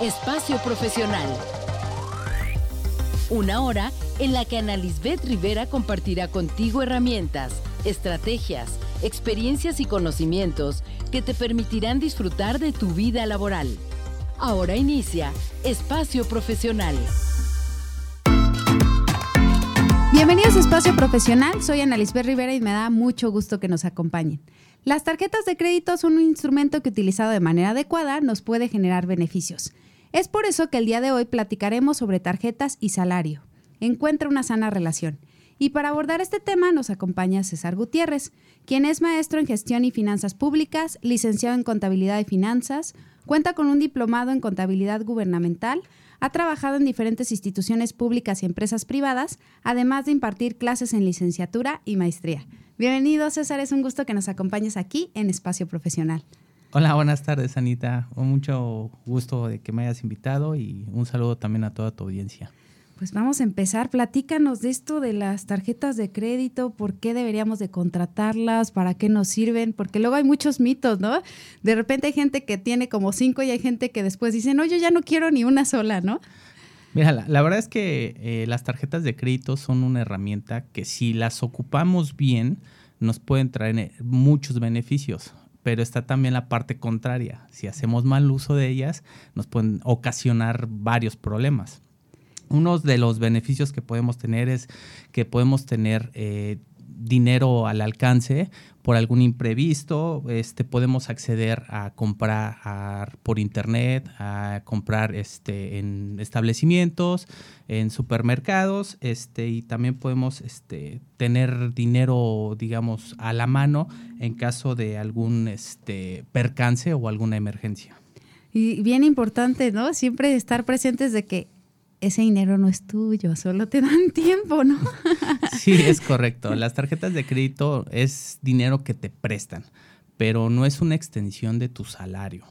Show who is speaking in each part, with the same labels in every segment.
Speaker 1: Espacio Profesional. Una hora en la que Ana Lisbeth Rivera compartirá contigo herramientas, estrategias, experiencias y conocimientos que te permitirán disfrutar de tu vida laboral. Ahora inicia Espacio Profesional.
Speaker 2: Bienvenidos a Espacio Profesional, soy Ana Lisbeth Rivera y me da mucho gusto que nos acompañen. Las tarjetas de crédito son un instrumento que utilizado de manera adecuada nos puede generar beneficios. Es por eso que el día de hoy platicaremos sobre tarjetas y salario. Encuentra una sana relación. Y para abordar este tema nos acompaña César Gutiérrez, quien es maestro en gestión y finanzas públicas, licenciado en contabilidad y finanzas, cuenta con un diplomado en contabilidad gubernamental, ha trabajado en diferentes instituciones públicas y empresas privadas, además de impartir clases en licenciatura y maestría. Bienvenido César, es un gusto que nos acompañes aquí en Espacio Profesional.
Speaker 3: Hola, buenas tardes, Anita. Mucho gusto de que me hayas invitado y un saludo también a toda tu audiencia.
Speaker 2: Pues vamos a empezar. Platícanos de esto de las tarjetas de crédito, por qué deberíamos de contratarlas, para qué nos sirven, porque luego hay muchos mitos, ¿no? De repente hay gente que tiene como cinco y hay gente que después dice, no, yo ya no quiero ni una sola, ¿no?
Speaker 3: Mira, la, verdad es que eh, las tarjetas de crédito son una herramienta que si las ocupamos bien, nos pueden traer eh, muchos beneficios pero está también la parte contraria. Si hacemos mal uso de ellas, nos pueden ocasionar varios problemas. Uno de los beneficios que podemos tener es que podemos tener eh, dinero al alcance por algún imprevisto, este, podemos acceder a comprar por internet, a comprar este, en establecimientos, en supermercados, este, y también podemos este, tener dinero, digamos, a la mano en caso de algún este, percance o alguna emergencia.
Speaker 2: Y bien importante, ¿no? Siempre estar presentes de que ese dinero no es tuyo, solo te dan tiempo, ¿no?
Speaker 3: sí, es correcto. Las tarjetas de crédito es dinero que te prestan, pero no es una extensión de tu salario.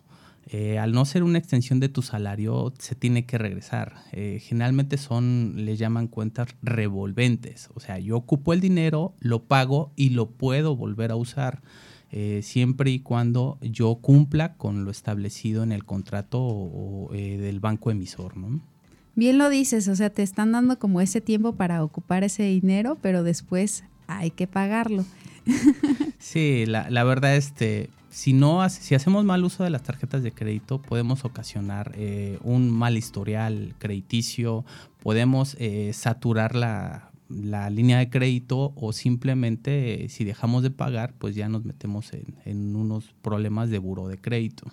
Speaker 3: Eh, al no ser una extensión de tu salario, se tiene que regresar. Eh, generalmente son, le llaman cuentas revolventes. O sea, yo ocupo el dinero, lo pago y lo puedo volver a usar. Eh, siempre y cuando yo cumpla con lo establecido en el contrato del banco emisor, ¿no?
Speaker 2: Bien lo dices, o sea, te están dando como ese tiempo para ocupar ese dinero, pero después hay que pagarlo.
Speaker 3: Sí, la, verdad, este, si no, si hacemos mal uso de las tarjetas de crédito, podemos ocasionar eh, un mal historial crediticio, podemos eh, saturar la, línea de crédito o simplemente si dejamos de pagar, pues ya nos metemos en, unos problemas de buro de crédito.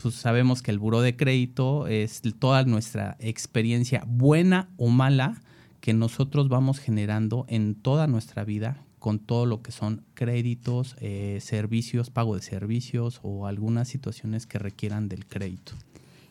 Speaker 3: Pues sabemos que el buro de crédito es toda nuestra experiencia buena o mala que nosotros vamos generando en toda nuestra vida con todo lo que son créditos, eh, servicios, pago de servicios o algunas situaciones que requieran del crédito.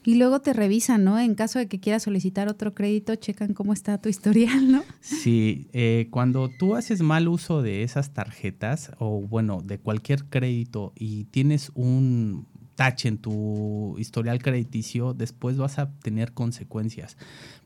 Speaker 2: Y luego te revisan, ¿no? En caso de que quieras solicitar otro crédito, checan cómo está tu historial, ¿no?
Speaker 3: Sí, eh, cuando tú haces mal uso de esas tarjetas o bueno, de cualquier crédito y tienes un tache en tu historial crediticio, después vas a tener consecuencias,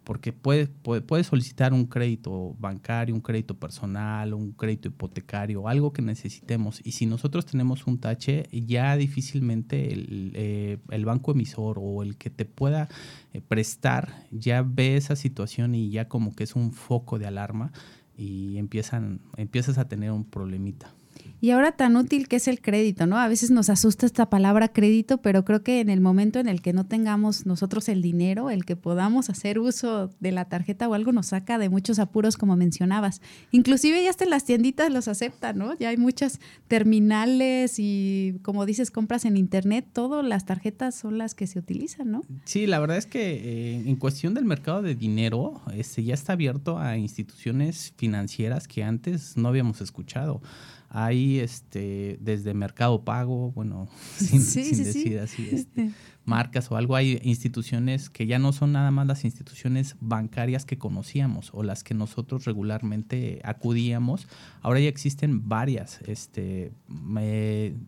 Speaker 3: porque puedes, puede, solicitar un crédito bancario, un crédito personal, un crédito hipotecario, algo que necesitemos. Y si nosotros tenemos un tache, ya difícilmente el, eh, banco emisor o el que te pueda eh, prestar ya ve esa situación y ya como que es un foco de alarma y empiezan, empiezas a tener un problemita.
Speaker 2: Y ahora tan útil que es el crédito, ¿no? A veces nos asusta esta palabra crédito, pero creo que en el momento en el que no tengamos nosotros el dinero, el que podamos hacer uso de la tarjeta o algo nos saca de muchos apuros, como mencionabas. Inclusive ya hasta en las tienditas los aceptan, ¿no? Ya hay muchas terminales y, como dices, compras en internet, todas las tarjetas son las que se utilizan, ¿no?
Speaker 3: Sí, la verdad es que eh, en cuestión del mercado de dinero, este ya está abierto a instituciones financieras que antes no habíamos escuchado. Hay este, desde Mercado Pago, bueno, sin, decir así, este, marcas o algo, hay instituciones que ya no son nada más las instituciones bancarias que conocíamos o las que nosotros regularmente acudíamos. Ahora ya existen varias este,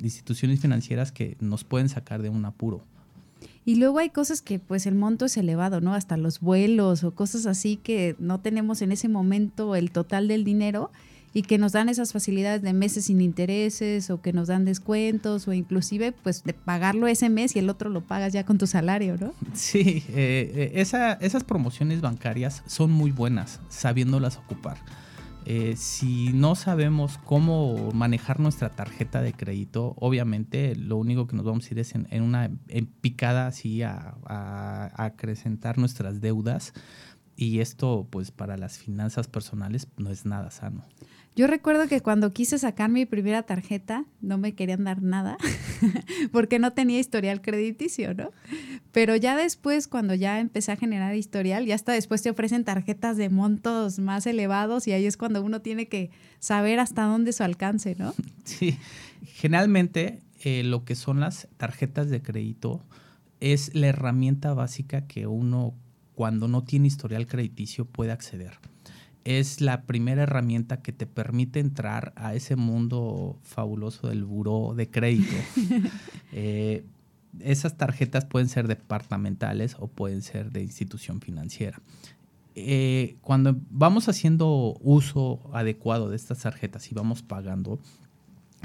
Speaker 3: instituciones financieras que nos pueden sacar de un apuro.
Speaker 2: Y luego hay cosas que pues el monto es elevado, ¿no? Hasta los vuelos o cosas así que no tenemos en ese momento el total del dinero y que nos dan esas facilidades de meses sin intereses o que nos dan descuentos o inclusive pues de pagarlo ese mes y el otro lo pagas ya con tu salario, ¿no?
Speaker 3: Sí, eh, eh, esas promociones bancarias son muy buenas sabiéndolas ocupar. Eh, si no sabemos cómo manejar nuestra tarjeta de crédito, obviamente lo único que nos vamos a ir es en, una picada así a, a acrecentar nuestras deudas y esto pues para las finanzas personales no es nada sano.
Speaker 2: Yo recuerdo que cuando quise sacar mi primera tarjeta, no me querían dar nada, porque no tenía historial crediticio, ¿no? Pero ya después, cuando ya empecé a generar historial, ya hasta después te ofrecen tarjetas de montos más elevados y ahí es cuando uno tiene que saber hasta dónde su alcance, ¿no?
Speaker 3: Sí, generalmente eh, lo que son las tarjetas de crédito es la herramienta básica que uno cuando no tiene historial crediticio puede acceder es la primera herramienta que te permite entrar a ese mundo fabuloso del buró de crédito. Eh, esas tarjetas pueden ser departamentales o pueden ser de institución financiera. Eh, cuando vamos haciendo uso adecuado de estas tarjetas y vamos pagando,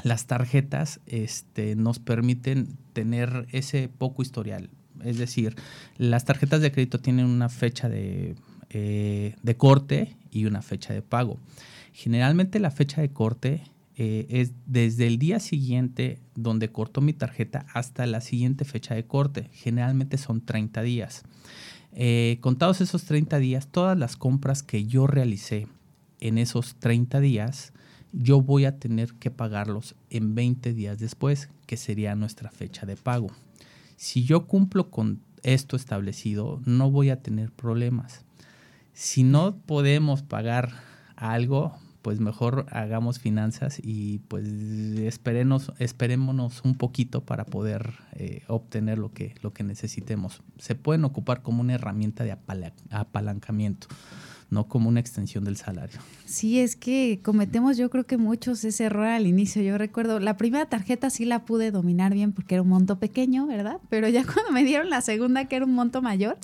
Speaker 3: las tarjetas este, nos permiten tener ese poco historial. Es decir, las tarjetas de crédito tienen una fecha de eh, de corte y una fecha de pago. Generalmente la fecha de corte eh, es desde el día siguiente donde cortó mi tarjeta hasta la siguiente fecha de corte. Generalmente son 30 días. Eh, contados esos 30 días, todas las compras que yo realicé en esos 30 días, yo voy a tener que pagarlos en 20 días después, que sería nuestra fecha de pago. Si yo cumplo con esto establecido, no voy a tener problemas. Si no podemos pagar algo, pues mejor hagamos finanzas y pues esperenos, esperémonos un poquito para poder eh, obtener lo que, lo que necesitemos. Se pueden ocupar como una herramienta de apalancamiento no como una extensión del salario.
Speaker 2: Sí, es que cometemos yo creo que muchos ese error al inicio. Yo recuerdo, la primera tarjeta sí la pude dominar bien porque era un monto pequeño, ¿verdad? Pero ya cuando me dieron la segunda, que era un monto mayor,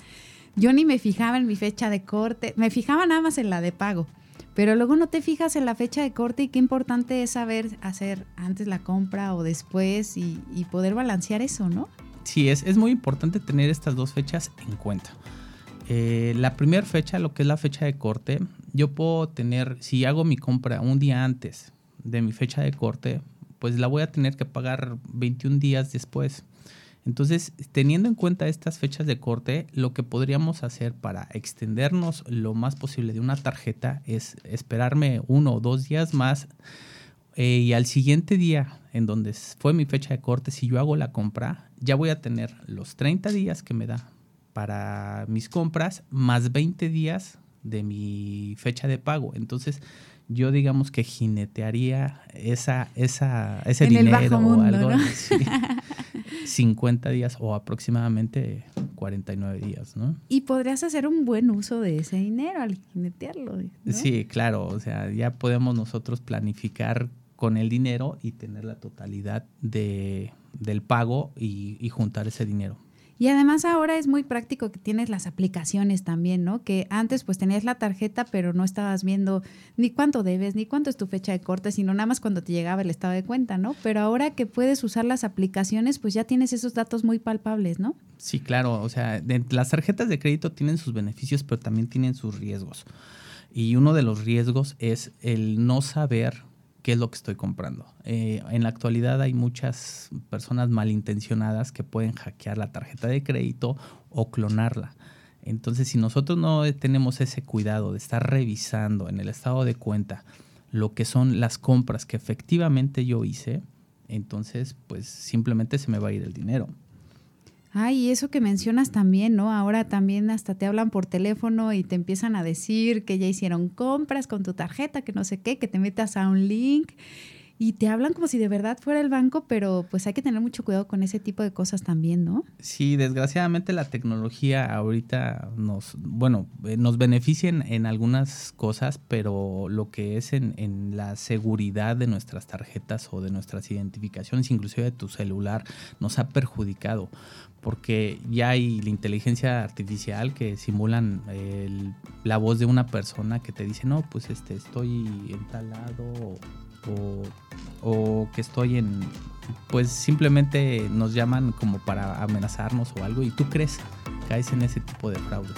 Speaker 2: yo ni me fijaba en mi fecha de corte, me fijaba nada más en la de pago. Pero luego no te fijas en la fecha de corte y qué importante es saber hacer antes la compra o después y, poder balancear eso, ¿no?
Speaker 3: Sí, es, es, muy importante tener estas dos fechas en cuenta. Eh, la primera fecha, lo que es la fecha de corte, yo puedo tener, si hago mi compra un día antes de mi fecha de corte, pues la voy a tener que pagar 21 días después. Entonces, teniendo en cuenta estas fechas de corte, lo que podríamos hacer para extendernos lo más posible de una tarjeta es esperarme uno o dos días más eh, y al siguiente día, en donde fue mi fecha de corte, si yo hago la compra, ya voy a tener los 30 días que me da para mis compras más 20 días de mi fecha de pago. Entonces, yo digamos que jinetearía esa, esa, ese dinero o algo. 50 días o aproximadamente 49 días, ¿no?
Speaker 2: Y podrías hacer un buen uso de ese dinero al jinetearlo.
Speaker 3: Sí, claro, o sea, ya podemos nosotros planificar con el dinero y tener la totalidad de, del pago y juntar ese dinero.
Speaker 2: Y además ahora es muy práctico que tienes las aplicaciones también, ¿no? Que antes pues tenías la tarjeta, pero no estabas viendo ni cuánto debes, ni cuánto es tu fecha de corte, sino nada más cuando te llegaba el estado de cuenta, ¿no? Pero ahora que puedes usar las aplicaciones, pues ya tienes esos datos muy palpables, ¿no?
Speaker 3: Sí, claro. O sea, las tarjetas de crédito tienen sus beneficios, pero también tienen sus riesgos. Y uno de los riesgos es el no saber qué es lo que estoy comprando. Eh, en la actualidad hay muchas personas malintencionadas que pueden hackear la tarjeta de crédito o clonarla. Entonces, si nosotros no tenemos ese cuidado de estar revisando en el estado de cuenta lo que son las compras que efectivamente yo hice, entonces pues simplemente se me va a ir el dinero.
Speaker 2: Ay, eso que mencionas también, ¿no? Ahora también hasta te hablan por teléfono y te empiezan a decir que ya hicieron compras con tu tarjeta, que no sé qué, que te metas a un link. Y te hablan como si de verdad fuera el banco, pero pues hay que tener mucho cuidado con ese tipo de cosas también, ¿no?
Speaker 3: Sí, desgraciadamente la tecnología ahorita nos, bueno, eh, nos beneficia en, algunas cosas, pero lo que es en, en, la seguridad de nuestras tarjetas o de nuestras identificaciones, inclusive de tu celular, nos ha perjudicado porque ya hay la inteligencia artificial que simulan la voz de una persona que te dice, no, pues este, estoy en o, que estoy en, pues simplemente nos llaman como para amenazarnos o algo y tú crees, caes en ese tipo de fraudes.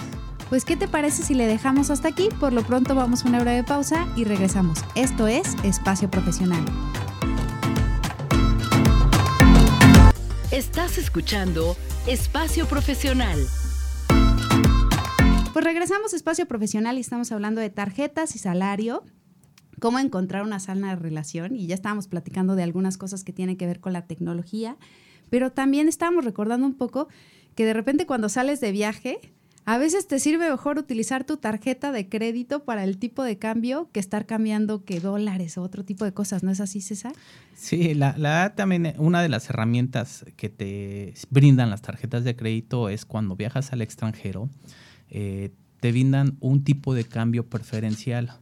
Speaker 2: Pues, ¿qué te parece si le dejamos hasta aquí? Por lo pronto vamos a una de pausa y regresamos. Esto es Espacio Profesional.
Speaker 1: Estás escuchando Espacio Profesional.
Speaker 2: Pues regresamos a Espacio Profesional y estamos hablando de tarjetas y salario, cómo encontrar una sana relación y ya estábamos platicando de algunas cosas que tienen que ver con la tecnología, pero también estábamos recordando un poco que de repente cuando sales de viaje, a veces te sirve mejor utilizar tu tarjeta de crédito para el tipo de cambio que estar cambiando que dólares o otro tipo de cosas, ¿no es así, César?
Speaker 3: Sí, la, también una de las herramientas que te brindan las tarjetas de crédito es cuando viajas al extranjero, eh, te brindan un tipo de cambio preferencial.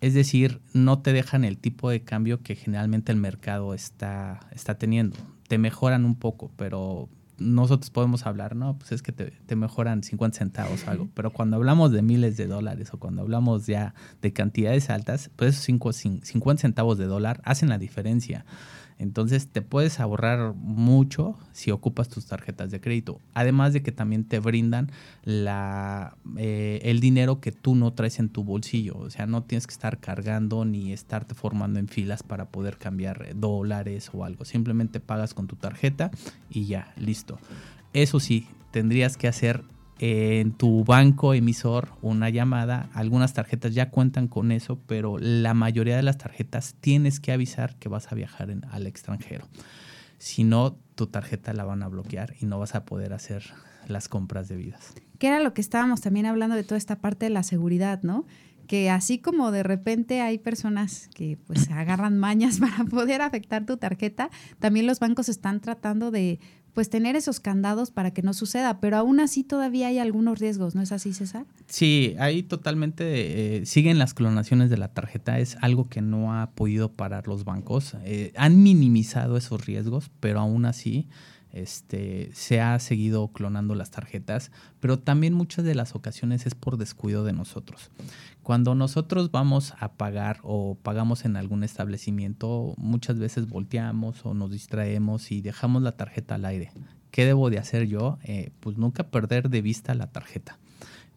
Speaker 3: Es decir, no te dejan el tipo de cambio que generalmente el mercado está, está teniendo. Te mejoran un poco, pero nosotros podemos hablar, no, pues es que te, mejoran 50 centavos o algo, pero cuando hablamos de miles de dólares o cuando hablamos ya de cantidades altas, pues esos 50 centavos de dólar hacen la diferencia. Entonces te puedes ahorrar mucho si ocupas tus tarjetas de crédito. Además de que también te brindan eh, el dinero que tú no traes en tu bolsillo. O sea, no tienes que estar cargando ni estarte formando en filas para poder cambiar dólares o algo. Simplemente pagas con tu tarjeta y ya, listo. Eso sí, tendrías que hacer en tu banco emisor una llamada. Algunas tarjetas ya cuentan con eso, pero la mayoría de las tarjetas tienes que avisar que vas a viajar al extranjero. Si no, tu tarjeta la van a bloquear y no vas a poder hacer las compras debidas.
Speaker 2: Que era lo que estábamos también hablando de toda esta parte de la seguridad, ¿no? Que así como de repente hay personas que pues agarran mañas para poder afectar tu tarjeta, también los bancos están tratando de pues tener esos candados para que no suceda, pero aún así todavía hay algunos riesgos, ¿no es así, César?
Speaker 3: Sí, ahí totalmente eh, siguen las clonaciones de la tarjeta, es algo que no ha podido parar los bancos, eh, han minimizado esos riesgos, pero aún así este, se ha seguido clonando las tarjetas, pero también muchas de las ocasiones es por descuido de nosotros. Cuando nosotros vamos a pagar o pagamos en algún establecimiento, muchas veces volteamos o nos distraemos y dejamos la tarjeta al aire. ¿Qué debo de hacer yo? Eh, pues nunca perder de vista la tarjeta.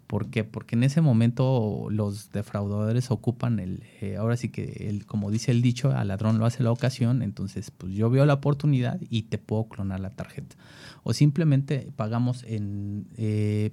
Speaker 3: ¿Por qué? Porque en ese momento los defraudadores ocupan el, eh, ahora sí que, el, como dice el dicho, al ladrón lo hace la ocasión, entonces pues yo veo la oportunidad y te puedo clonar la tarjeta. O simplemente pagamos en eh,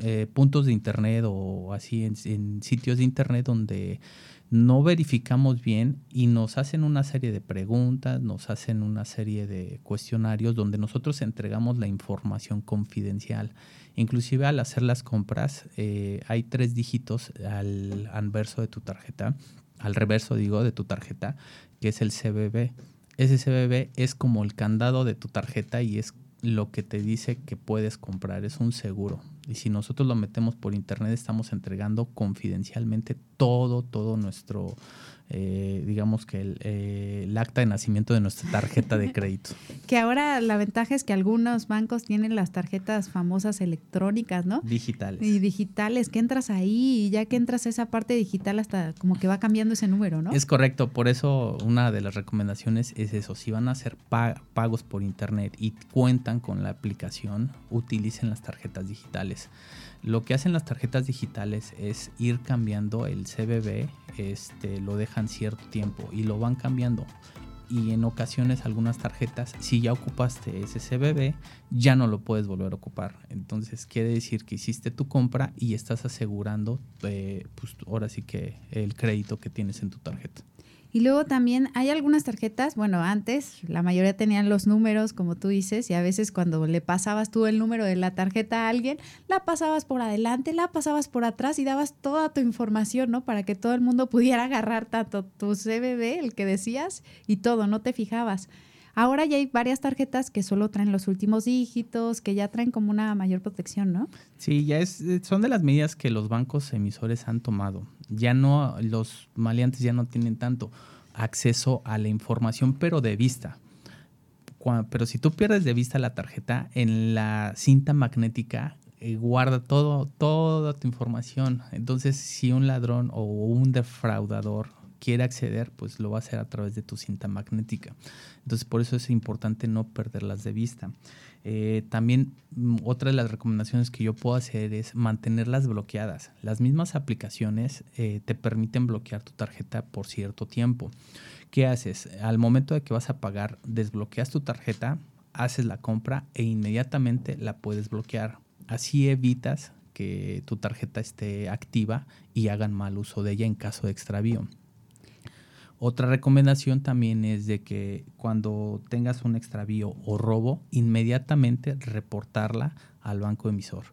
Speaker 3: eh, puntos de internet o así en, en, sitios de internet donde no verificamos bien y nos hacen una serie de preguntas, nos hacen una serie de cuestionarios donde nosotros entregamos la información confidencial Inclusive al hacer las compras eh, hay tres dígitos al anverso de tu tarjeta, al reverso digo de tu tarjeta, que es el CBB. Ese CBB es como el candado de tu tarjeta y es lo que te dice que puedes comprar, es un seguro. Y si nosotros lo metemos por internet, estamos entregando confidencialmente todo, todo nuestro, eh, digamos que eh, el, acta de nacimiento de nuestra tarjeta de crédito.
Speaker 2: que ahora la ventaja es que algunos bancos tienen las tarjetas famosas electrónicas, ¿no?
Speaker 3: Digitales.
Speaker 2: Y digitales, que entras ahí y ya que entras a esa parte digital hasta como que va cambiando ese número, ¿no?
Speaker 3: Es correcto, por eso una de las recomendaciones es eso, si van a hacer pagos por internet y cuentan con la aplicación, utilicen las tarjetas digitales. Lo que hacen las tarjetas digitales es ir cambiando el CBB, este, lo dejan cierto tiempo y lo van cambiando. Y en ocasiones algunas tarjetas, si ya ocupaste ese CBB, ya no lo puedes volver a ocupar. Entonces quiere decir que hiciste tu compra y estás asegurando, eh, pues ahora sí que el crédito que tienes en tu tarjeta.
Speaker 2: Y luego también hay algunas tarjetas, bueno, antes la mayoría tenían los números, como tú dices, y a veces cuando le pasabas tú el número de la tarjeta a alguien, la pasabas por adelante, la pasabas por atrás y dabas toda tu información, ¿no? Para que todo el mundo pudiera agarrar tanto tu CBB, el que decías, y todo, no te fijabas. Ahora ya hay varias tarjetas que solo traen los últimos dígitos, que ya traen como una mayor protección, ¿no?
Speaker 3: Sí, ya es, son de las medidas que los bancos emisores han tomado. Ya no, los maleantes ya no tienen tanto acceso a la información, pero de vista. pero si tú pierdes de vista la tarjeta, en la cinta magnética eh, guarda todo, toda tu información. Entonces, si un ladrón o un defraudador quiere acceder, pues lo va a hacer a través de tu cinta magnética. Entonces, por eso es importante no perderlas de vista. Eh, también mm, otra de las recomendaciones que yo puedo hacer es mantenerlas bloqueadas. Las mismas aplicaciones eh, te permiten bloquear tu tarjeta por cierto tiempo. ¿Qué haces? Al momento de que vas a pagar, desbloqueas tu tarjeta, haces la compra e inmediatamente la puedes bloquear. Así evitas que tu tarjeta esté activa y hagan mal uso de ella en caso de extravío. Otra recomendación también es de que cuando tengas un extravío o robo, inmediatamente reportarla al banco emisor.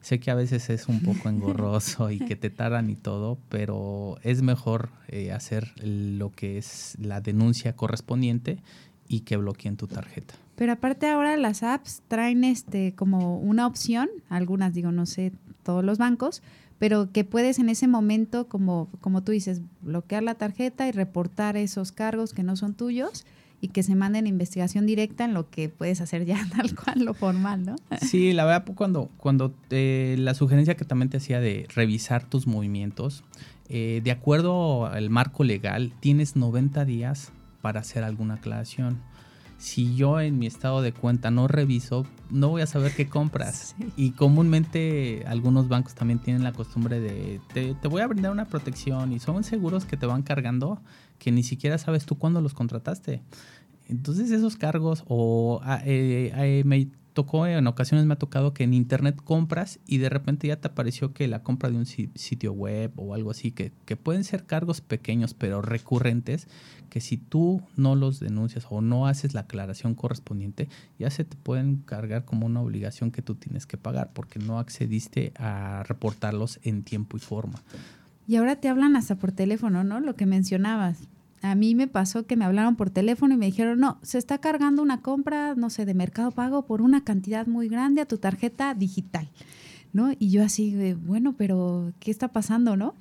Speaker 3: Sé que a veces es un poco engorroso y que te tardan y todo, pero es mejor eh, hacer lo que es la denuncia correspondiente y que bloqueen tu tarjeta.
Speaker 2: Pero aparte ahora las apps traen este como una opción, algunas digo, no sé, todos los bancos, pero que puedes en ese momento, como, como tú dices, bloquear la tarjeta y reportar esos cargos que no son tuyos y que se manden investigación directa en lo que puedes hacer ya tal cual lo formal, ¿no?
Speaker 3: Sí, la verdad, cuando, cuando la sugerencia que también te hacía de revisar tus movimientos, eh, de acuerdo al marco legal, tienes 90 días para hacer alguna aclaración si yo en mi estado de cuenta no reviso, no voy a saber qué compras. Y comúnmente algunos bancos también tienen la costumbre de, te, voy a brindar una protección y son seguros que te van cargando que ni siquiera sabes tú cuándo los contrataste. Entonces esos cargos o ah, eh, eh, me tocó, en ocasiones me ha tocado que en internet compras y de repente ya te apareció que la compra de un sitio web o algo así, que, que pueden ser cargos pequeños pero recurrentes, que si tú no los denuncias o no haces la aclaración correspondiente, ya se te pueden cargar como una obligación que tú tienes que pagar porque no accediste a reportarlos en tiempo y forma.
Speaker 2: Y ahora te hablan hasta por teléfono, ¿no? Lo que mencionabas. A mí me pasó que me hablaron por teléfono y me dijeron, no, se está cargando una compra, no sé, de mercado pago por una cantidad muy grande a tu tarjeta digital, ¿no? Y yo así, de, bueno, pero ¿qué está pasando, no?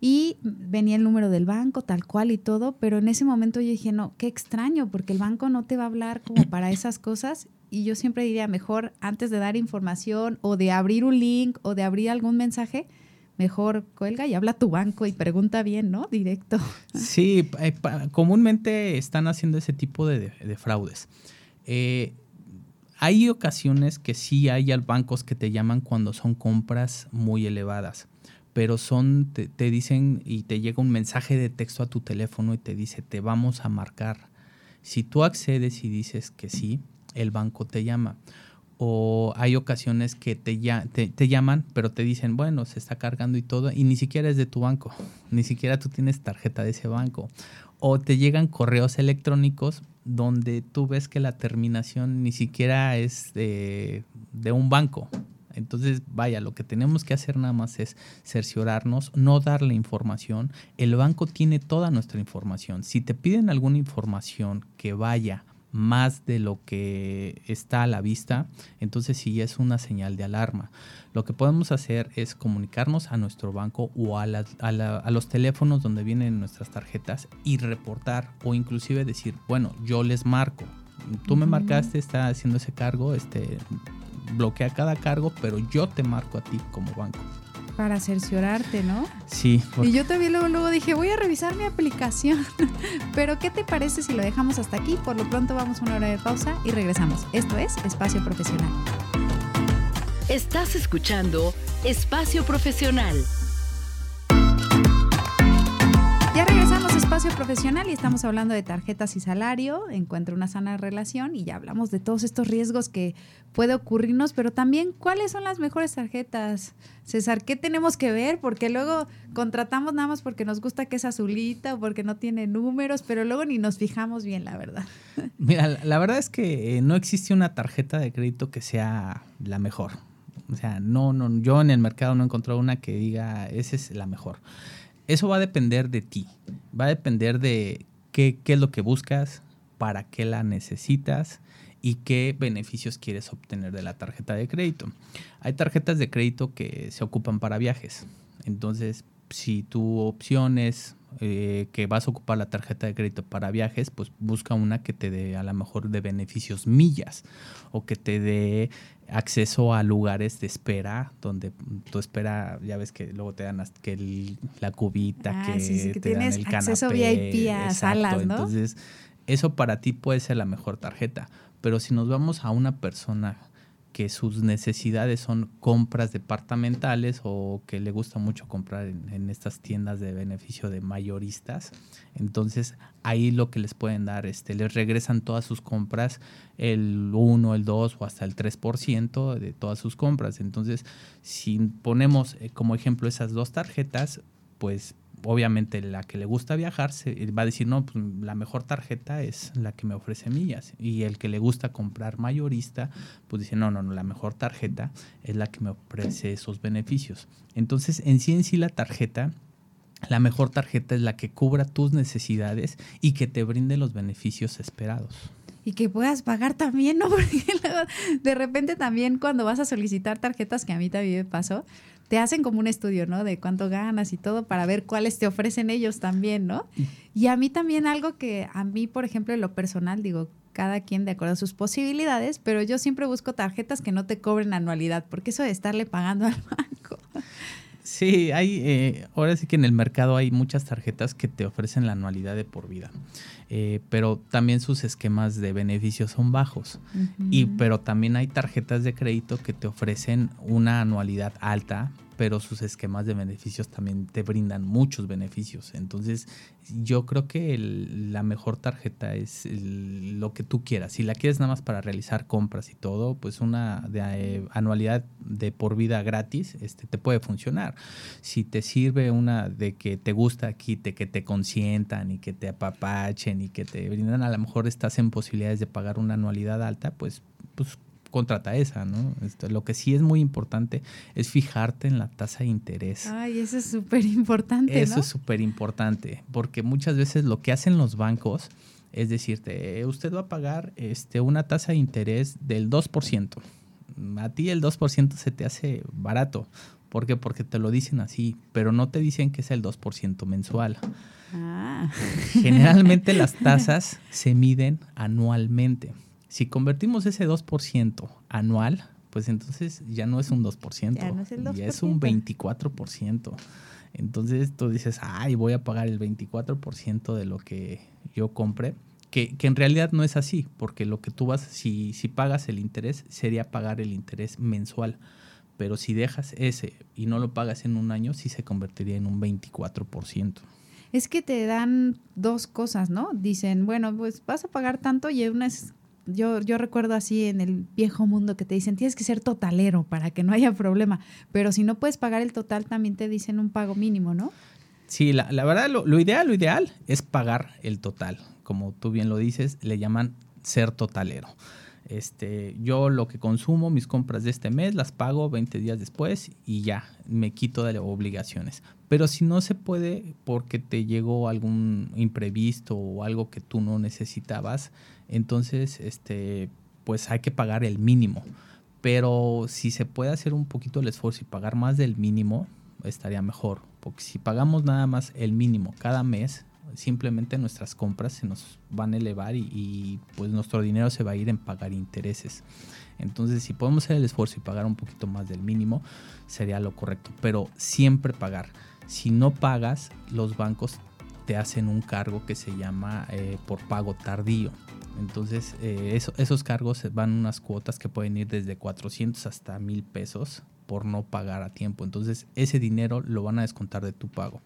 Speaker 2: Y venía el número del banco, tal cual y todo, pero en ese momento yo dije, no, qué extraño, porque el banco no te va a hablar como para esas cosas. Y yo siempre diría, mejor antes de dar información o de abrir un link o de abrir algún mensaje, mejor cuelga y habla a tu banco y pregunta bien, ¿no? Directo.
Speaker 3: Sí, eh, comúnmente están haciendo ese tipo de, fraudes. Eh, hay ocasiones que sí hay bancos que te llaman cuando son compras muy elevadas, pero son, te, te dicen y te llega un mensaje de texto a tu teléfono y te dice, te vamos a marcar. Si tú accedes y dices que sí, el banco te llama o hay ocasiones que te, te, llaman, pero te dicen, bueno, se está cargando y todo, y ni siquiera es de tu banco, ni siquiera tú tienes tarjeta de ese banco. O te llegan correos electrónicos donde tú ves que la terminación ni siquiera es de, de un banco. Entonces, vaya, lo que tenemos que hacer nada más es cerciorarnos, no darle información. El banco tiene toda nuestra información. Si te piden alguna información que vaya más de lo que está a la vista, entonces sí es una señal de alarma. Lo que podemos hacer es comunicarnos a nuestro banco o a, los teléfonos donde vienen nuestras tarjetas y reportar o inclusive decir, bueno, yo les marco. Tú me marcaste, está haciendo ese cargo, este, bloquea cada cargo, pero yo te marco a ti como banco
Speaker 2: para cerciorarte, ¿no?
Speaker 3: Sí.
Speaker 2: Y yo también luego, luego dije, voy a revisar mi aplicación. Pero, ¿qué te parece si lo dejamos hasta aquí? Por lo pronto vamos a una hora de pausa y regresamos. Esto es Espacio Profesional.
Speaker 1: Estás escuchando Espacio Profesional.
Speaker 2: Ya regresamos Espacio Profesional y estamos hablando de tarjetas y salario, encuentra una sana relación y ya hablamos de todos estos riesgos que puede ocurrirnos, pero también cuáles son las mejores tarjetas. César, ¿qué tenemos que ver? Porque luego contratamos nada más porque nos gusta que es azulita o porque no tiene números, pero luego ni nos fijamos bien, la verdad.
Speaker 3: Mira, la verdad es que eh, no existe una tarjeta de crédito que sea la mejor. O sea, no, no, yo en el mercado no he encontrado una que diga, esa es la mejor eso va a depender de ti. Va a depender de qué, es lo que buscas, para qué la necesitas y qué beneficios quieres obtener de la tarjeta de crédito. Hay tarjetas de crédito que se ocupan para viajes. Entonces, si tu opción es eh, que vas a ocupar la tarjeta de crédito para viajes, pues busca una que te dé a lo mejor de beneficios millas o que te dé acceso a lugares de espera donde tu espera, ya ves que luego te dan que la cubita, ah, que, te dan el
Speaker 2: acceso VIP a salas, ¿no?
Speaker 3: Entonces, eso para ti puede ser la mejor tarjeta, pero si nos vamos a una persona que sus necesidades son compras departamentales o que le gusta mucho comprar en, estas tiendas de beneficio de mayoristas. Entonces ahí lo que les pueden dar, este, les regresan todas sus compras, el 1, el 2 o hasta el 3% de todas sus compras. Entonces si ponemos eh, como ejemplo esas dos tarjetas, pues obviamente la que le gusta viajar se va a decir, no, pues la mejor tarjeta es la que me ofrece millas. Y el que le gusta comprar mayorista, pues dice, no, no, no, la mejor tarjeta es la que me ofrece esos beneficios. Entonces, en sí en sí la tarjeta, la mejor tarjeta es la que cubra tus necesidades y que te brinde los beneficios esperados
Speaker 2: y que puedas pagar también, ¿no? Porque de repente también cuando vas a solicitar tarjetas, que a mí también me pasó, te hacen como un estudio, ¿no? De cuánto ganas y todo para ver cuáles te ofrecen ellos también, ¿no? Y a mí también algo que a mí, por ejemplo, en lo personal, digo, cada quien de acuerdo a sus posibilidades, pero yo siempre busco tarjetas que no te cobren anualidad, porque eso de estarle pagando al banco.
Speaker 3: Sí, hay, eh, ahora sí que en el mercado hay muchas tarjetas que te ofrecen la anualidad de por vida. Eh, pero también sus esquemas de beneficios son bajos. y, pero también hay tarjetas de crédito que te ofrecen una anualidad alta, pero sus esquemas de beneficios también te brindan muchos beneficios. Entonces, yo creo que la mejor tarjeta es lo que tú quieras. Si la quieres nada más para realizar compras y todo, pues una de, eh, anualidad de por vida gratis este, te puede funcionar. Si te sirve una de que te gusta aquí, que te consientan y que te apapachen y que te brindan, a lo mejor estás en posibilidades de pagar una anualidad alta, pues, pues contrata esa, ¿no? Este, lo que sí es muy importante es fijarte en la tasa de interés.
Speaker 2: Ay, eso es súper importante.
Speaker 3: Eso es súper importante, porque muchas veces lo que hacen los bancos es decirte, usted va a pagar este, una tasa de interés del 2%. A ti el 2% se te hace barato. ¿Por qué? Porque te lo dicen así, pero no te dicen que es el 2% mensual. Ah. Generalmente las tasas se miden anualmente. Si convertimos ese 2% anual, pues entonces ya no es un 2%, ya, no es, el 2%. ya es un 24%. Entonces tú dices, ay, voy a pagar el 24% de lo que yo compré. Que, que, en realidad no es así, porque lo que tú vas, si, si pagas el interés, sería pagar el interés mensual. Pero si dejas ese y no lo pagas en un año, sí se convertiría en un 24%
Speaker 2: es que te dan dos cosas, ¿no? Dicen, bueno, pues vas a pagar tanto y una es yo, yo recuerdo así en el viejo mundo que te dicen, tienes que ser totalero para que no haya problema, pero si no puedes pagar el total, también te dicen un pago mínimo, ¿no?
Speaker 3: Sí, la, verdad, lo, ideal, lo ideal es pagar el total. Como tú bien lo dices, le llaman ser totalero. Este, yo lo que consumo, mis compras de este mes, las pago 20 días después y ya, me quito de obligaciones. Pero si no se puede porque te llegó algún imprevisto o algo que tú no necesitabas, entonces, este, pues hay que pagar el mínimo. Pero si se puede hacer un poquito el esfuerzo y pagar más del mínimo, estaría mejor. Porque si pagamos nada más el mínimo cada mes, simplemente nuestras compras se nos van a elevar y, pues nuestro dinero se va a ir en pagar intereses. Entonces, si podemos hacer el esfuerzo y pagar un poquito más del mínimo, sería lo correcto. Pero siempre pagar. Si no pagas, los bancos te hacen un cargo que se llama eh, por pago tardío. Entonces, eh, esos cargos van unas cuotas que pueden ir desde 400 hasta 1000 pesos por no pagar a tiempo. Entonces, ese dinero lo van a descontar de tu pago.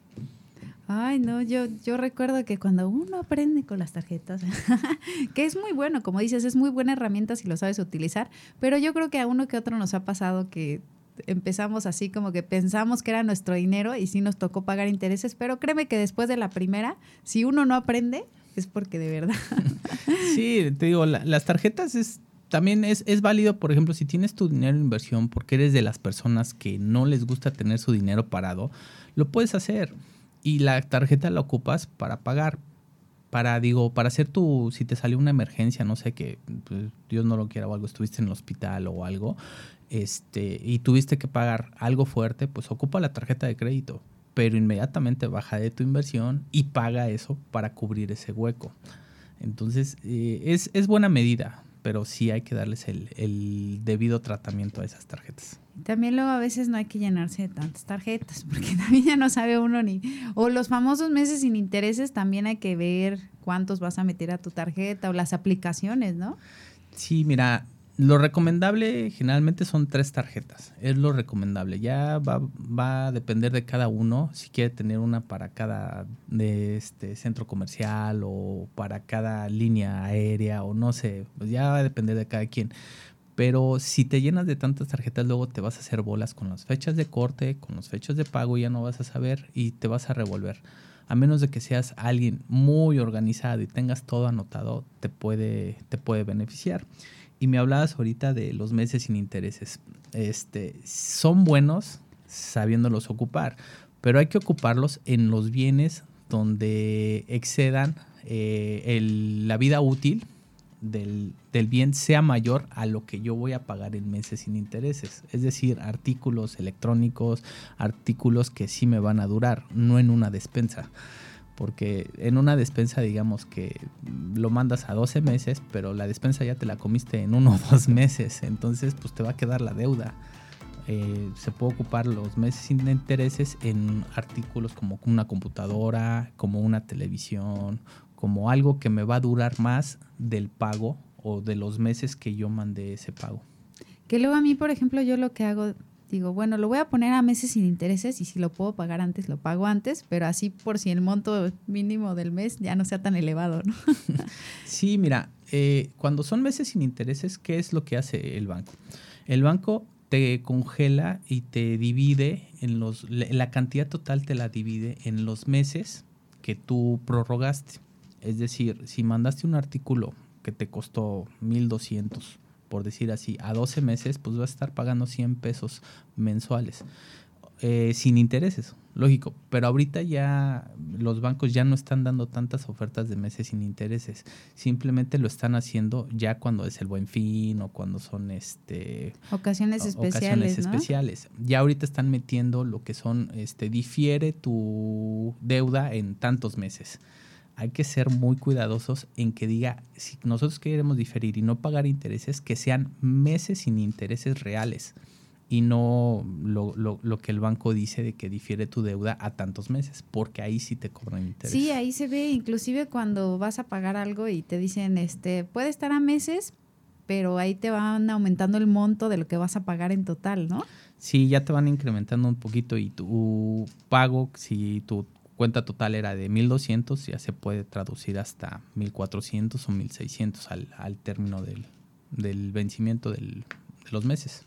Speaker 2: Ay, no, yo, yo recuerdo que cuando uno aprende con las tarjetas, que es muy bueno, como dices, es muy buena herramienta si lo sabes utilizar, pero yo creo que a uno que otro nos ha pasado que empezamos así como que pensamos que era nuestro dinero y sí nos tocó pagar intereses, pero créeme que después de la primera, si uno no aprende, es porque de verdad.
Speaker 3: Sí, te digo, las tarjetas es también es, es, válido, por ejemplo, si tienes tu dinero en inversión porque eres de las personas que no les gusta tener su dinero parado, lo puedes hacer. Y la tarjeta la ocupas para pagar. Para, digo, para hacer tu, si te salió una emergencia, no sé, que pues, Dios no lo quiera o algo, estuviste en el hospital o algo, este, y tuviste que pagar algo fuerte, pues ocupa la tarjeta de crédito, pero inmediatamente baja de tu inversión y paga eso para cubrir ese hueco. Entonces, eh, es, es buena medida pero sí hay que darles el, debido tratamiento a esas tarjetas.
Speaker 2: También luego a veces no hay que llenarse de tantas tarjetas, porque también ya no sabe uno ni... O los famosos meses sin intereses, también hay que ver cuántos vas a meter a tu tarjeta o las aplicaciones, ¿no?
Speaker 3: Sí, mira, lo recomendable generalmente son tres tarjetas, es lo recomendable. Ya va, a depender de cada uno si quiere tener una para cada de este centro comercial o para cada línea aérea o no sé, pues ya va a depender de cada quien. Pero si te llenas de tantas tarjetas, luego te vas a hacer bolas con las fechas de corte, con las fechas de pago, ya no vas a saber y te vas a revolver. A menos de que seas alguien muy organizado y tengas todo anotado, te puede, te puede beneficiar y me hablabas ahorita de los meses sin intereses. Este, son buenos sabiéndolos ocupar, pero hay que ocuparlos en los bienes donde excedan eh, la vida útil del, del, bien sea mayor a lo que yo voy a pagar en meses sin intereses. Es decir, artículos electrónicos, artículos que sí me van a durar, no en una despensa porque en una despensa digamos que lo mandas a 12 meses, pero la despensa ya te la comiste en uno o dos meses, entonces pues te va a quedar la deuda. Eh, se puede ocupar los meses sin intereses en artículos como una computadora, como una televisión, como algo que me va a durar más del pago o de los meses que yo mandé ese pago.
Speaker 2: Que luego a mí, por ejemplo, yo lo que hago digo, bueno, lo voy a poner a meses sin intereses y si lo puedo pagar antes, lo pago antes, pero así por si el monto mínimo del mes ya no sea tan elevado, ¿no?
Speaker 3: sí, mira, eh, cuando son meses sin intereses, ¿qué es lo que hace el banco? El banco te congela y te divide en los, la cantidad total te la divide en los meses que tú prorrogaste. Es decir, si mandaste un artículo que te costó 1200 por decir así, a 12 meses, pues vas a estar pagando 100 pesos mensuales. Eh, sin intereses, lógico, pero ahorita ya los bancos ya no están dando tantas ofertas de meses sin intereses, simplemente lo están haciendo ya cuando es el buen fin o cuando son este
Speaker 2: ocasiones especiales,
Speaker 3: especiales. Ya ahorita están metiendo lo que son este difiere tu deuda en tantos meses hay que ser muy cuidadosos en que diga, si nosotros queremos diferir y no pagar intereses, que sean meses sin intereses reales y no lo, lo, lo, que el banco dice de que difiere tu deuda a tantos meses, porque ahí sí te cobran intereses.
Speaker 2: Sí, ahí se ve, inclusive cuando vas a pagar algo y te dicen, este, puede estar a meses, pero ahí te van aumentando el monto de lo que vas a pagar en total, ¿no?
Speaker 3: Sí, ya te van incrementando un poquito y tu pago, si tu cuenta total era de 1200, ya se puede traducir hasta 1400 o 1600 al, al término del, del vencimiento de los meses.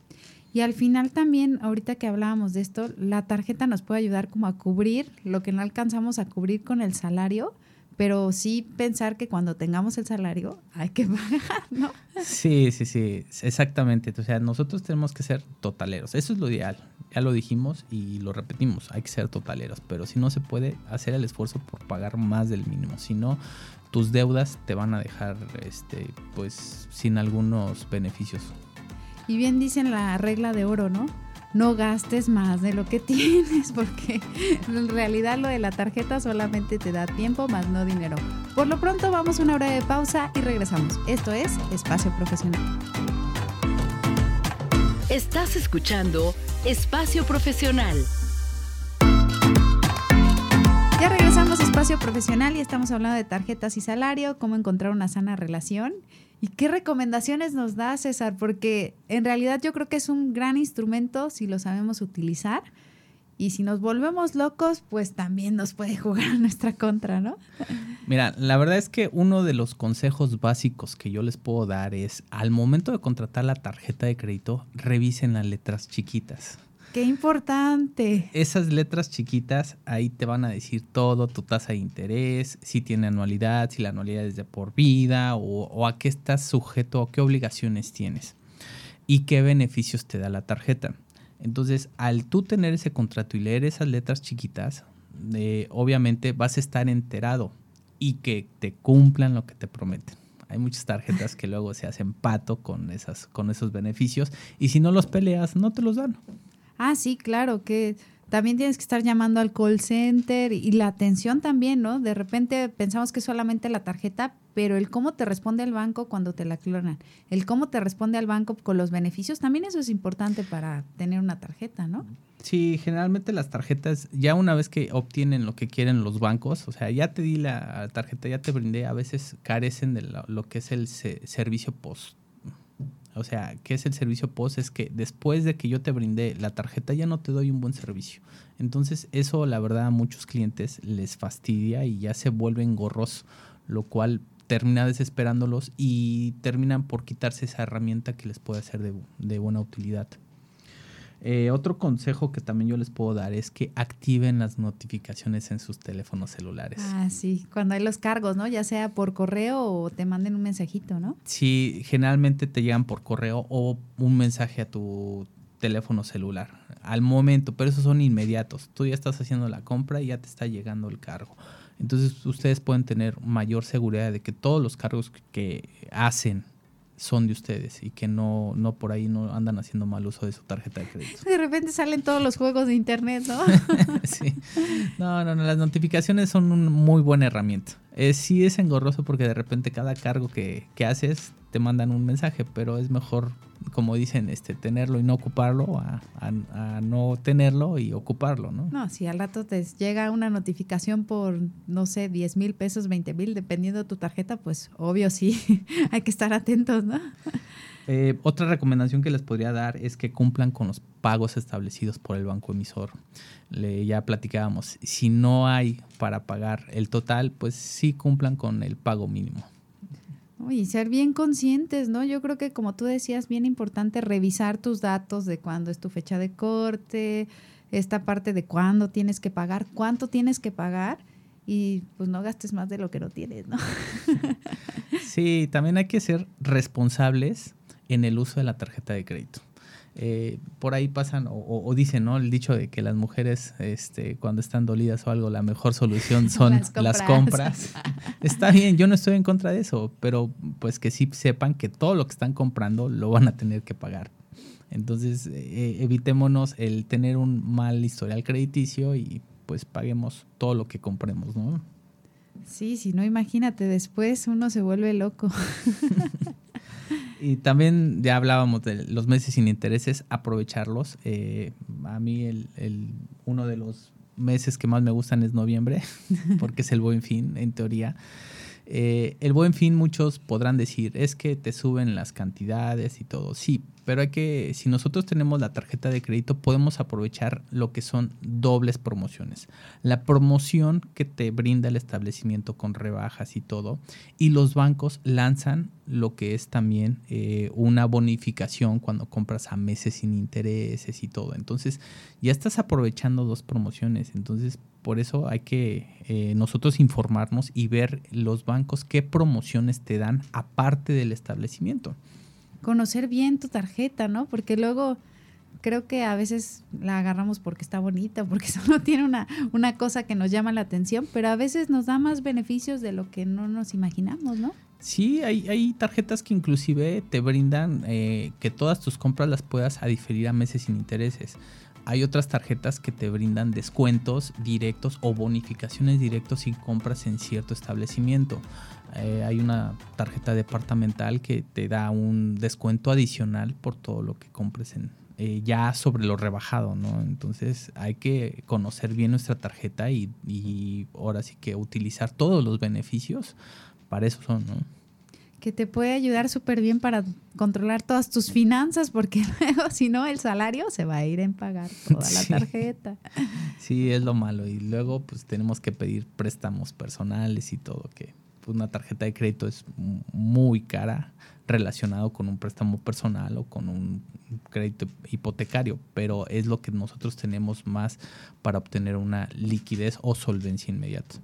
Speaker 2: Y al final también, ahorita que hablábamos de esto, la tarjeta nos puede ayudar como a cubrir lo que no alcanzamos a cubrir con el salario pero sí pensar que cuando tengamos el salario hay que pagar, ¿no?
Speaker 3: Sí, sí, sí, exactamente. O sea, nosotros tenemos que ser totaleros. Eso es lo ideal. Ya lo dijimos y lo repetimos, hay que ser totaleros, pero si no se puede hacer el esfuerzo por pagar más del mínimo, si no tus deudas te van a dejar este pues sin algunos beneficios.
Speaker 2: Y bien dicen la regla de oro, ¿no? No gastes más de lo que tienes, porque en realidad lo de la tarjeta solamente te da tiempo más no dinero. Por lo pronto vamos a una hora de pausa y regresamos. Esto es Espacio Profesional.
Speaker 1: Estás escuchando Espacio Profesional.
Speaker 2: Ya regresamos a Espacio Profesional y estamos hablando de tarjetas y salario, cómo encontrar una sana relación. ¿Y qué recomendaciones nos da César? Porque en realidad yo creo que es un gran instrumento si lo sabemos utilizar Y si nos volvemos locos, pues también nos puede jugar a nuestra contra, ¿no?
Speaker 3: Mira, la verdad es que uno de los consejos básicos que yo les puedo dar es, al momento de contratar la tarjeta de crédito, revisen las letras chiquitas.
Speaker 2: Qué importante.
Speaker 3: Esas letras chiquitas ahí te van a decir todo, tu tasa de interés, si tiene anualidad, si la anualidad es de por vida o, a qué estás sujeto o qué obligaciones tienes y qué beneficios te da la tarjeta. Entonces, al tú tener ese contrato y leer esas letras chiquitas, eh, obviamente vas a estar enterado y que te cumplan lo que te prometen. Hay muchas tarjetas que luego se hacen pato con, esas, con esos beneficios y si no los peleas, no te los dan.
Speaker 2: Ah, sí, claro, que también tienes que estar llamando al call center y la atención también, ¿no? De repente pensamos que solamente la tarjeta, pero el cómo te responde el banco cuando te la clonan, el cómo te responde al banco con los beneficios, también eso es importante para tener una tarjeta, ¿no?
Speaker 3: Sí, generalmente las tarjetas, ya una vez que obtienen lo que quieren los bancos, o sea, ya te di la tarjeta, ya te brindé, a veces carecen de lo, lo que es el servicio post o sea, ¿qué es el servicio post? Es que después de que yo te brindé la tarjeta ya no te doy un buen servicio. Entonces eso la verdad a muchos clientes les fastidia y ya se vuelven gorros, lo cual termina desesperándolos y terminan por quitarse esa herramienta que les puede ser de, de buena utilidad. Eh, otro consejo que también yo les puedo dar es que activen las notificaciones en sus teléfonos celulares.
Speaker 2: Ah, sí, cuando hay los cargos, ¿no? Ya sea por correo o te manden un mensajito, ¿no?
Speaker 3: Sí, generalmente te llegan por correo o un mensaje a tu teléfono celular al momento, pero esos son inmediatos. Tú ya estás haciendo la compra y ya te está llegando el cargo. Entonces ustedes pueden tener mayor seguridad de que todos los cargos que hacen son de ustedes y que no, no por ahí no andan haciendo mal uso de su tarjeta de crédito.
Speaker 2: De repente salen todos los juegos de internet, ¿no?
Speaker 3: sí. No, no, no, las notificaciones son una muy buena herramienta. Eh, sí es engorroso porque de repente cada cargo que, que haces te mandan un mensaje, pero es mejor, como dicen, este, tenerlo y no ocuparlo a, no tenerlo y ocuparlo, ¿no?
Speaker 2: No, si al rato te llega una notificación por, no sé, 10 mil pesos, 20 mil, dependiendo de tu tarjeta, pues obvio sí, hay que estar atentos, ¿no?
Speaker 3: Eh, otra recomendación que les podría dar es que cumplan con los pagos establecidos por el banco emisor. Le, ya platicábamos, si no hay para pagar el total, pues sí cumplan con el pago mínimo.
Speaker 2: Y ser bien conscientes, ¿no? Yo creo que como tú decías, bien importante revisar tus datos de cuándo es tu fecha de corte, esta parte de cuándo tienes que pagar, cuánto tienes que pagar y pues no gastes más de lo que no tienes, ¿no?
Speaker 3: Sí, también hay que ser responsables en el uso de la tarjeta de crédito. Eh, por ahí pasan o, dicen, ¿no? El dicho de que las mujeres, este, cuando están dolidas o algo, la mejor solución son las compras. Está bien, yo no estoy en contra de eso, pero pues que sí sepan que todo lo que están comprando lo van a tener que pagar. Entonces, eh, evitémonos el tener un mal historial crediticio y pues paguemos todo lo que compremos, ¿no?
Speaker 2: Sí, si no, imagínate, después uno se vuelve loco.
Speaker 3: Y también ya hablábamos de los meses sin intereses, aprovecharlos. Eh, a mí el, el, uno de los meses que más me gustan es noviembre, porque es el buen fin, en teoría. Eh, el buen fin, muchos podrán decir, es que te suben las cantidades y todo. Sí, pero hay que, si nosotros tenemos la tarjeta de crédito, podemos aprovechar lo que son dobles promociones. La promoción que te brinda el establecimiento con rebajas y todo. Y los bancos lanzan lo que es también eh, una bonificación cuando compras a meses sin intereses y todo. Entonces, ya estás aprovechando dos promociones. Entonces, por eso hay que eh, nosotros informarnos y ver los bancos qué promociones te dan aparte del establecimiento.
Speaker 2: Conocer bien tu tarjeta, ¿no? Porque luego creo que a veces la agarramos porque está bonita, porque solo tiene una, una cosa que nos llama la atención, pero a veces nos da más beneficios de lo que no nos imaginamos, ¿no?
Speaker 3: Sí, hay, hay tarjetas que inclusive te brindan eh, que todas tus compras las puedas a diferir a meses sin intereses. Hay otras tarjetas que te brindan descuentos directos o bonificaciones directos si compras en cierto establecimiento. Eh, hay una tarjeta departamental que te da un descuento adicional por todo lo que compres en, eh, ya sobre lo rebajado, ¿no? Entonces hay que conocer bien nuestra tarjeta y, y ahora sí que utilizar todos los beneficios para eso son, ¿no?
Speaker 2: Que te puede ayudar súper bien para controlar todas tus finanzas, porque luego, si no, el salario se va a ir en pagar toda la tarjeta.
Speaker 3: Sí, es lo malo. Y luego, pues tenemos que pedir préstamos personales y todo, que una tarjeta de crédito es muy cara relacionado con un préstamo personal o con un crédito hipotecario, pero es lo que nosotros tenemos más para obtener una liquidez o solvencia inmediata.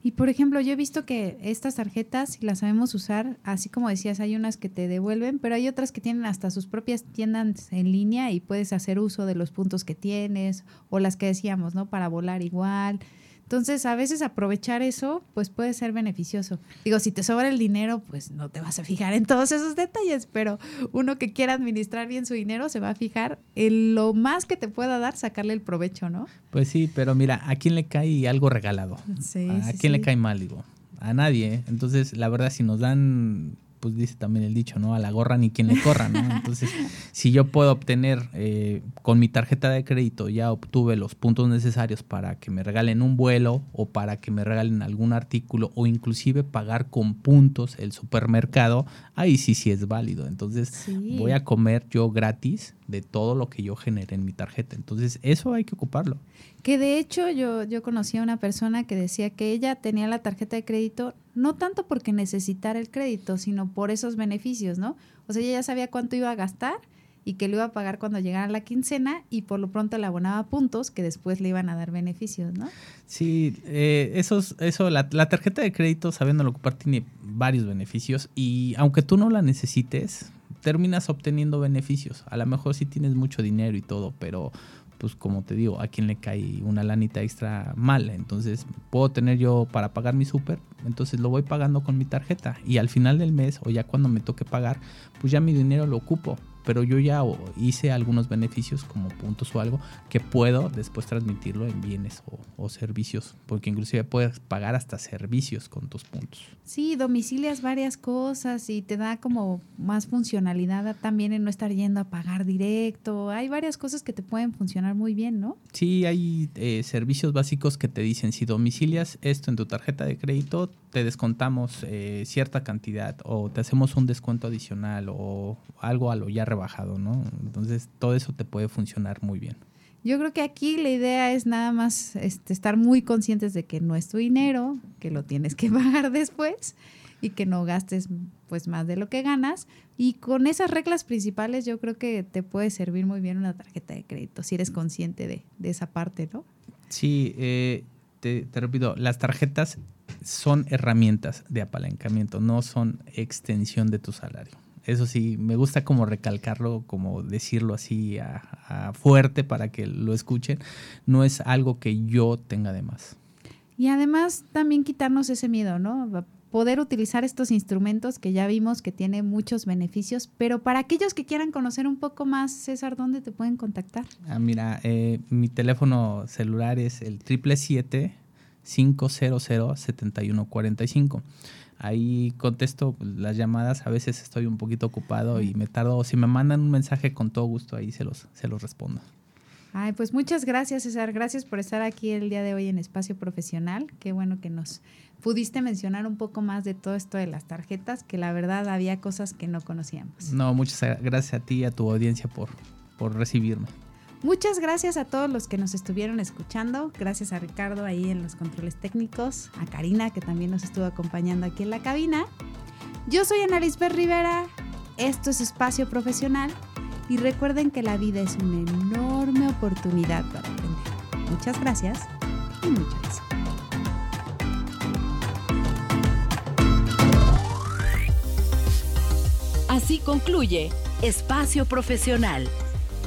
Speaker 2: Y por ejemplo, yo he visto que estas tarjetas, si las sabemos usar, así como decías, hay unas que te devuelven, pero hay otras que tienen hasta sus propias tiendas en línea y puedes hacer uso de los puntos que tienes o las que decíamos, ¿no? Para volar igual. Entonces, a veces aprovechar eso, pues puede ser beneficioso. Digo, si te sobra el dinero, pues no te vas a fijar en todos esos detalles, pero uno que quiera administrar bien su dinero se va a fijar en lo más que te pueda dar, sacarle el provecho, ¿no?
Speaker 3: Pues sí, pero mira, ¿a quién le cae algo regalado? Sí, ¿A quién le cae mal, digo? A nadie. ¿eh? Entonces, la verdad, si nos dan pues dice también el dicho, ¿no? A la gorra ni quien le corra, ¿no? Entonces, si yo puedo obtener eh, con mi tarjeta de crédito, ya obtuve los puntos necesarios para que me regalen un vuelo o para que me regalen algún artículo o inclusive pagar con puntos el supermercado, ahí sí sí es válido. Entonces, voy a comer yo gratis de todo lo que yo generé en mi tarjeta. Entonces, eso hay que ocuparlo.
Speaker 2: Que de hecho yo, yo conocí a una persona que decía que ella tenía la tarjeta de crédito no tanto porque necesitara el crédito, sino por esos beneficios, ¿no? O sea, ella ya sabía cuánto iba a gastar y que lo iba a pagar cuando llegara la quincena y por lo pronto le abonaba puntos que después le iban a dar beneficios, ¿no?
Speaker 3: Sí, eh, esos, eso, la, la, tarjeta de crédito, sabiendo lo ocupar, tiene varios beneficios y aunque tú no la necesites, terminas obteniendo beneficios. A lo mejor sí tienes mucho dinero y todo, pero pues como te digo, a quien le cae una lanita extra mal. Entonces, puedo tener yo para pagar mi súper, entonces lo voy pagando con mi tarjeta. Y al final del mes, o ya cuando me toque pagar, pues ya mi dinero lo ocupo pero yo ya hice algunos beneficios como puntos o algo que puedo después transmitirlo en bienes o, servicios, porque inclusive puedes pagar hasta servicios con tus puntos.
Speaker 2: Sí, domicilias varias cosas y te da como más funcionalidad también en no estar yendo a pagar directo. Hay varias cosas que te pueden funcionar muy bien, ¿no?
Speaker 3: Sí, hay eh, servicios básicos que te dicen si domicilias esto en tu tarjeta de crédito, te descontamos eh, cierta cantidad o te hacemos un descuento adicional o algo a lo ya rebajado, ¿no? Entonces todo eso te puede funcionar muy bien.
Speaker 2: Yo creo que aquí la idea es nada más este, estar muy conscientes de que no es tu dinero, que lo tienes que pagar después y que no gastes pues más de lo que ganas. Y con esas reglas principales yo creo que te puede servir muy bien una tarjeta de crédito, si eres consciente de, esa parte, ¿no?
Speaker 3: Sí, eh, te, te repito, las tarjetas son herramientas de apalancamiento, no son extensión de tu salario. Eso sí, me gusta como recalcarlo, como decirlo así a, fuerte para que lo escuchen. No es algo que yo tenga de más.
Speaker 2: Y además también quitarnos ese miedo, ¿no? Poder utilizar estos instrumentos que ya vimos que tienen muchos beneficios, pero para aquellos que quieran conocer un poco más, César, ¿dónde te pueden contactar?
Speaker 3: Ah, mira, eh, mi teléfono celular es el triple siete 500-7145. Ahí contesto las llamadas, a veces estoy un poquito ocupado y me tardo, si me mandan un mensaje con todo gusto, ahí se los, se los respondo.
Speaker 2: Ay, pues muchas gracias, César. Gracias por estar aquí el día de hoy en Espacio Profesional. Qué bueno que nos pudiste mencionar un poco más de todo esto de las tarjetas, que la verdad había cosas que no conocíamos.
Speaker 3: No, muchas gracias a ti y a tu audiencia por, por recibirme.
Speaker 2: Muchas gracias a todos los que nos estuvieron escuchando. Gracias a Ricardo ahí en los controles técnicos, a Karina que también nos estuvo acompañando aquí en la cabina. Yo soy Ana Lisbeth Rivera. Esto es Espacio Profesional y recuerden que la vida es una enorme oportunidad para aprender. Muchas gracias y muchas gracias.
Speaker 1: Así concluye Espacio Profesional